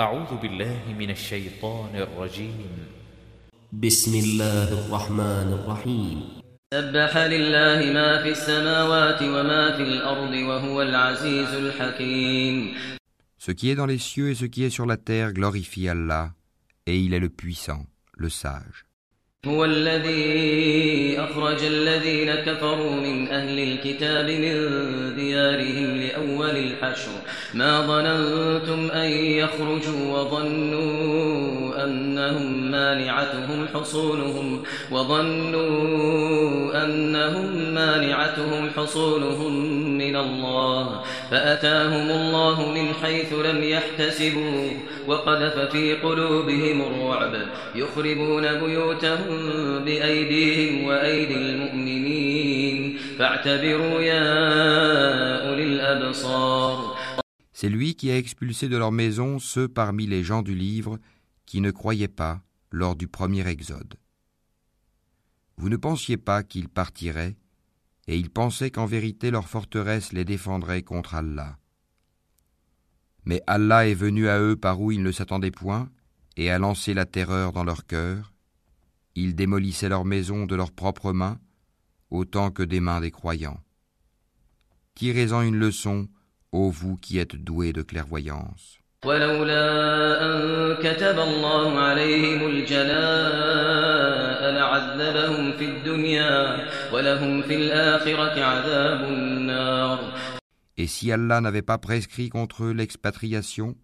أعوذ بالله من الشيطان الرجيم بسم الله الرحمن الرحيم سبح لله ما في السماوات وما في الأرض وهو العزيز الحكيم Ce qui est dans les cieux et ce qui est sur la terre glorifie Allah, et il est le puissant, le sage. هو الذي أخرج الذين كفروا من أهل الكتاب من ديارهم لأول الحشر. ما ظننتم أن يخرجوا وظنوا أنهم مانعتهم حصولهم وظنوا أنهم مانعتهم حصولهم من الله فأتاهم الله من حيث لم يحتسبوا وقذف في قلوبهم الرعب يخربون بيوتهم بأيديهم وأيدي المؤمنين فاعتبروا يا أولي الأبصار C'est lui qui a expulsé de leur maison ceux parmi les gens du livre qui ne croyaient pas lors du premier exode. Vous ne pensiez pas qu'ils partiraient, et ils pensaient qu'en vérité leur forteresse les défendrait contre Allah. Mais Allah est venu à eux par où ils ne s'attendaient point, et a lancé la terreur dans leur cœur. Ils démolissaient leur maison de leurs propres mains, autant que des mains des croyants. Tirez-en une leçon, ô vous qui êtes doués de clairvoyance. ولولا أن كتب الله عليهم الجلاء لعذبهم في الدنيا ولهم في الآخرة عذاب النار Et si Allah n'avait pas prescrit contre eux l'expatriation,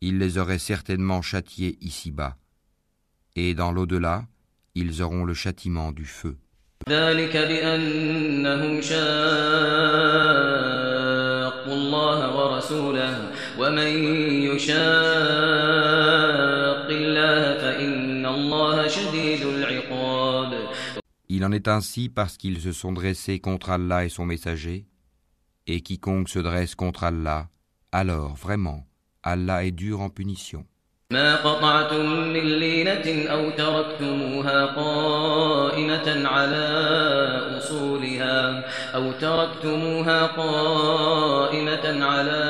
il les aurait certainement châtiés ici-bas. Et dans l'au-delà, ils auront le châtiment du feu. ذلك بأنهم Il en est ainsi parce qu'ils se sont dressés contre Allah et son messager, et quiconque se dresse contre Allah, alors vraiment, Allah est dur en punition. ما قطعتم من لينة أو تركتموها قائمة على أصولها أو تركتموها قائمة على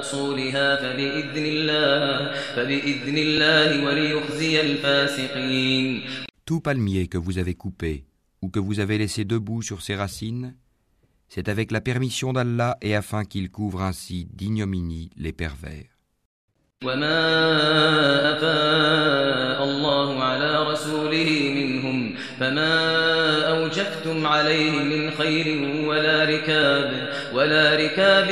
أصولها فبإذن الله فبإذن الله وليخزي الفاسقين Tout palmier que vous avez coupé ou que vous avez laissé debout sur ses racines, c'est avec la permission d'Allah et afin qu'il couvre ainsi d'ignominie les pervers. وما أفاء الله على رسوله منهم فما أوجفتم عليه من خير ولا ركاب ولا ركاب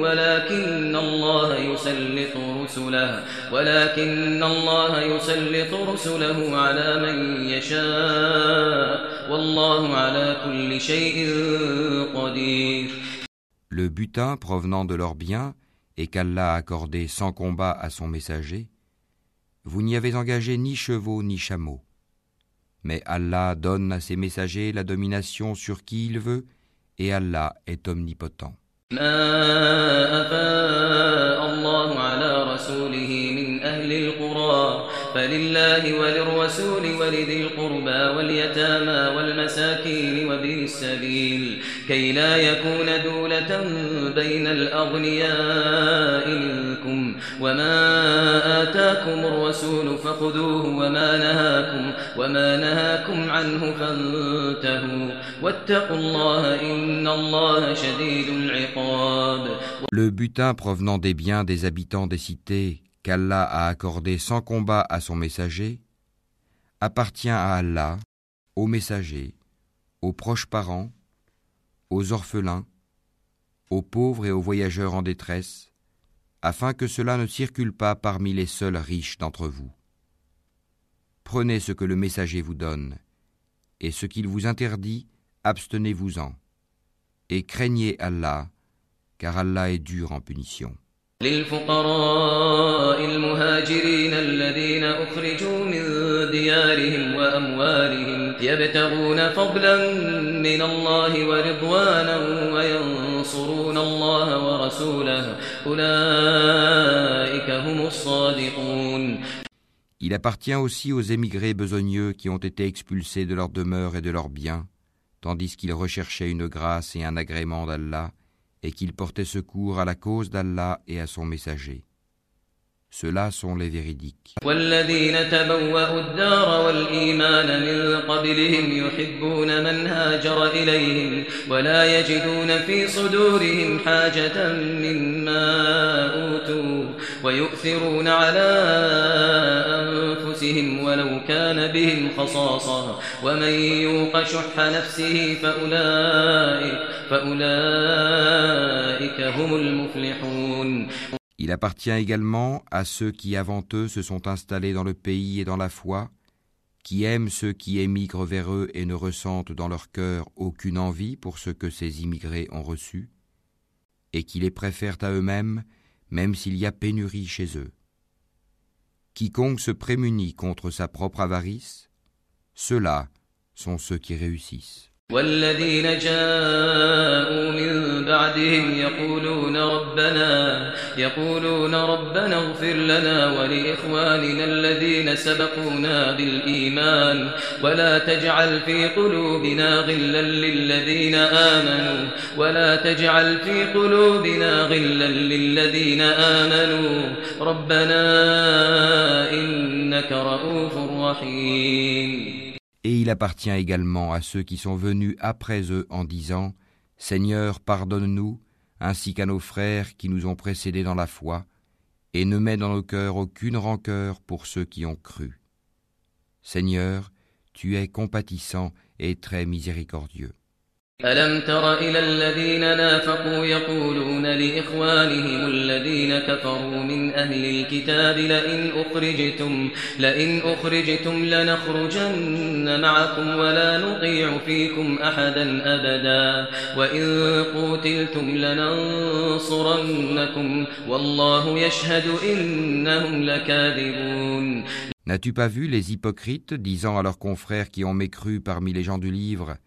ولكن الله يسلط رسله ولكن الله يسلط رسله على من يشاء والله على كل شيء قدير Le butin provenant de leurs biens et qu'Allah a accordé sans combat à son messager, vous n'y avez engagé ni chevaux ni chameaux. Mais Allah donne à ses messagers la domination sur qui il veut, et Allah est omnipotent. فلله وللرسول ولذي القربى واليتامى والمساكين وابن السبيل كي لا يكون دولة بين الأغنياء منكم وما آتاكم الرسول فخذوه وما نهاكم وما نهاكم عنه فانتهوا واتقوا الله إن الله شديد العقاب Le butin provenant des biens des habitants des cités qu'Allah a accordé sans combat à son messager appartient à Allah, aux messagers, aux proches parents, aux orphelins, aux pauvres et aux voyageurs en détresse, afin que cela ne circule pas parmi les seuls riches d'entre vous. Prenez ce que le messager vous donne, et ce qu'il vous interdit, abstenez-vous-en, et craignez Allah, car Allah est dur en punition. يبتغون فضلا من الله ورضوانا وينصرون الله ورسوله أولئك هم الصادقون Il appartient aussi aux émigrés besogneux qui ont été expulsés de leur demeure et de leurs biens, tandis qu'ils recherchaient une grâce et un agrément d'Allah, et qu'ils portaient secours à la cause d'Allah et à son messager. Ceux-là sont les véridiques. والذين تبوأوا الدار والإيمان من قبلهم يحبون من هاجر إليهم ولا يجدون في صدورهم حاجة مما أوتوا ويؤثرون على أنفسهم ولو كان بهم خصاصة ومن يوق شح نفسه فأولئك, فأولئك هم المفلحون Il appartient également à ceux qui avant eux se sont installés dans le pays et dans la foi, qui aiment ceux qui émigrent vers eux et ne ressentent dans leur cœur aucune envie pour ce que ces immigrés ont reçu, et qui les préfèrent à eux-mêmes, même s'il y a pénurie chez eux. Quiconque se prémunit contre sa propre avarice, ceux-là sont ceux qui réussissent. والذين جاءوا من بعدهم يقولون ربنا يقولون ربنا اغفر لنا ولإخواننا الذين سبقونا بالإيمان ولا تجعل في قلوبنا غلا للذين آمنوا ولا تجعل في قلوبنا غلا للذين آمنوا. ربنا إنك رؤوف رحيم. Et il appartient également à ceux qui sont venus après eux en disant Seigneur, pardonne-nous, ainsi qu'à nos frères qui nous ont précédés dans la foi, et ne mets dans nos cœurs aucune rancœur pour ceux qui ont cru. Seigneur, tu es compatissant et très miséricordieux. ألم تر إلى الذين نافقوا يقولون لإخوانهم الذين كفروا من أهل الكتاب لئن أخرجتم, لئن أخرجتم لنخرجن معكم ولا نطيع فيكم أحدا أبدا. وإن قوتلتم لننصرنكم والله يشهد إنهم لكاذبون. N'as-tu pas vu les hypocrites disant à leurs confrères qui ont mécru parmi les gens du livre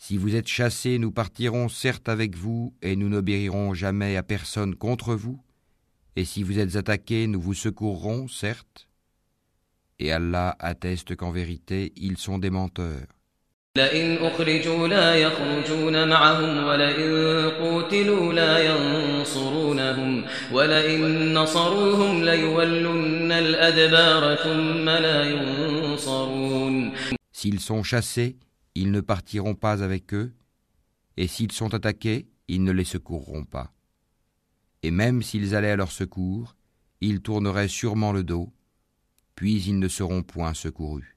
Si vous êtes chassés, nous partirons certes avec vous, et nous n'obéirons jamais à personne contre vous. Et si vous êtes attaqués, nous vous secourrons, certes. Et Allah atteste qu'en vérité, ils sont des menteurs. S'ils sont chassés, ils ne partiront pas avec eux, et s'ils sont attaqués, ils ne les secourront pas. Et même s'ils allaient à leur secours, ils tourneraient sûrement le dos, puis ils ne seront point secourus.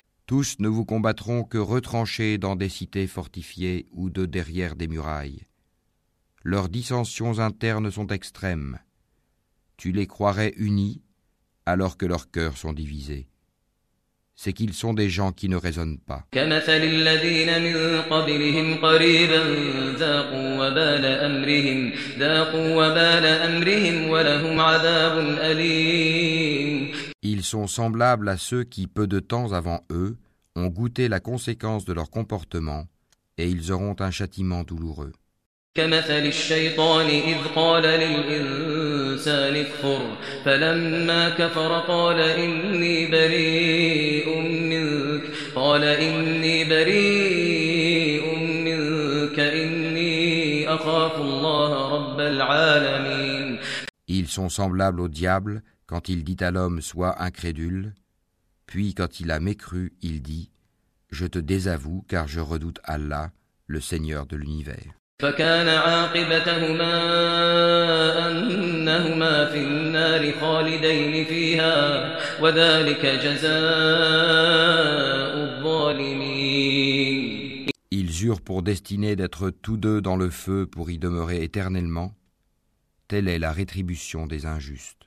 Tous ne vous combattront que retranchés dans des cités fortifiées ou de derrière des murailles. Leurs dissensions internes sont extrêmes. Tu les croirais unis alors que leurs cœurs sont divisés. C'est qu'ils sont des gens qui ne raisonnent pas. Ils sont semblables à ceux qui, peu de temps avant eux, ont goûté la conséquence de leur comportement, et ils auront un châtiment douloureux. كمثل الشيطان إذ قال للإنسان اكفر فلما كفر قال إني بريء منك قال إني بريء منك إني أخاف الله رب العالمين Ils sont semblables au diable quand il dit à l'homme sois incrédule, puis quand il a mécru, il dit Je te désavoue car je redoute Allah, le Seigneur de l'univers. فكان عاقبتهما أنهما في النار خالدين فيها وذلك جزاء الظالمين Ils eurent pour destinée d'être tous deux dans le feu pour y demeurer éternellement. Telle est la rétribution des injustes.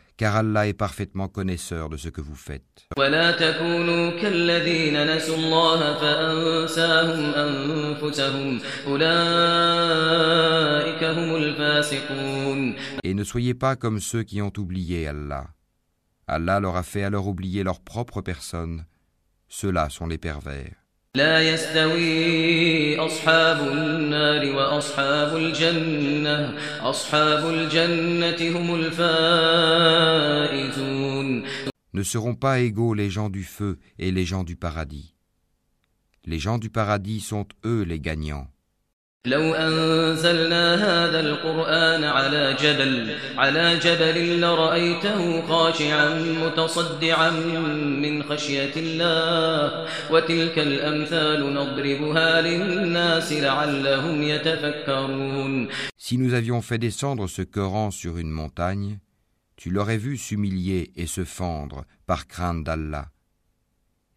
car Allah est parfaitement connaisseur de ce que vous faites. Et ne soyez pas comme ceux qui ont oublié Allah. Allah leur a fait alors oublier leur propre personne. Ceux-là sont les pervers. لا يستوي أصحاب النار وأصحاب الجنة أصحاب الجنة هم الفائزون Ne seront pas égaux les gens du feu et les gens du paradis. Les gens du paradis sont eux les gagnants. لو أنزلنا هذا القرآن على جبل على جبل لرأيته خاشعا متصدعا من خشية الله وتلك الأمثال نضربها للناس لعلهم يتفكرون Si nous avions fait descendre ce Coran sur une montagne, tu l'aurais vu s'humilier et se fendre par crainte d'Allah.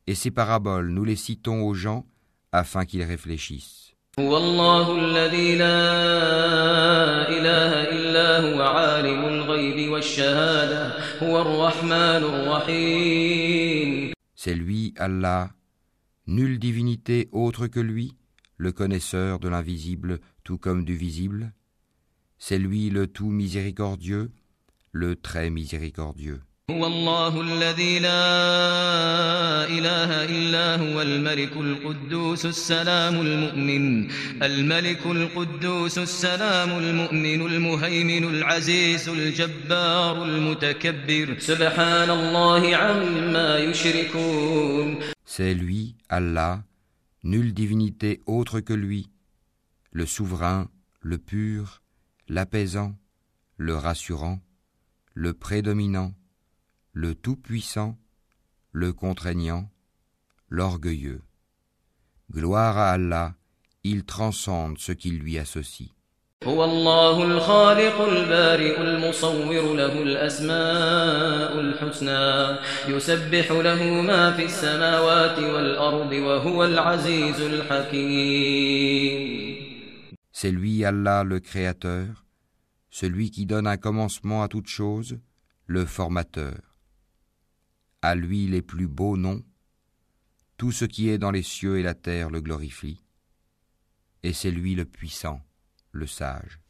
Et ces paraboles, nous les citons aux gens afin qu'ils réfléchissent. هو الله الذي لا إله إلا هو عالم الغيب والشهادة هو الرحمن الرحيم C'est lui, Allah, nulle divinité autre que lui, le connaisseur de l'invisible tout comme du visible. C'est lui le tout miséricordieux, le très miséricordieux. هو الله الذي لا إله إلا هو الملك القدوس السلام المؤمن الملك القدوس السلام المؤمن المهيمن العزيز الجبار المتكبر سبحان الله عما يشركون C'est lui, Allah, nulle divinité autre que lui, le souverain, le pur, l'apaisant, le rassurant, le prédominant, le tout-puissant, le contraignant, l'orgueilleux. Gloire à Allah, il transcende ce qui lui associe. هو الله الخالق البارئ المصور له الأسماء الحسنى يسبح له ما في السماوات والأرض وهو العزيز الحكيم C'est lui, Allah, le Créateur, celui qui donne un commencement à toute chose, le Formateur. À lui les plus beaux noms, tout ce qui est dans les cieux et la terre le glorifie, et c'est lui le puissant, le sage.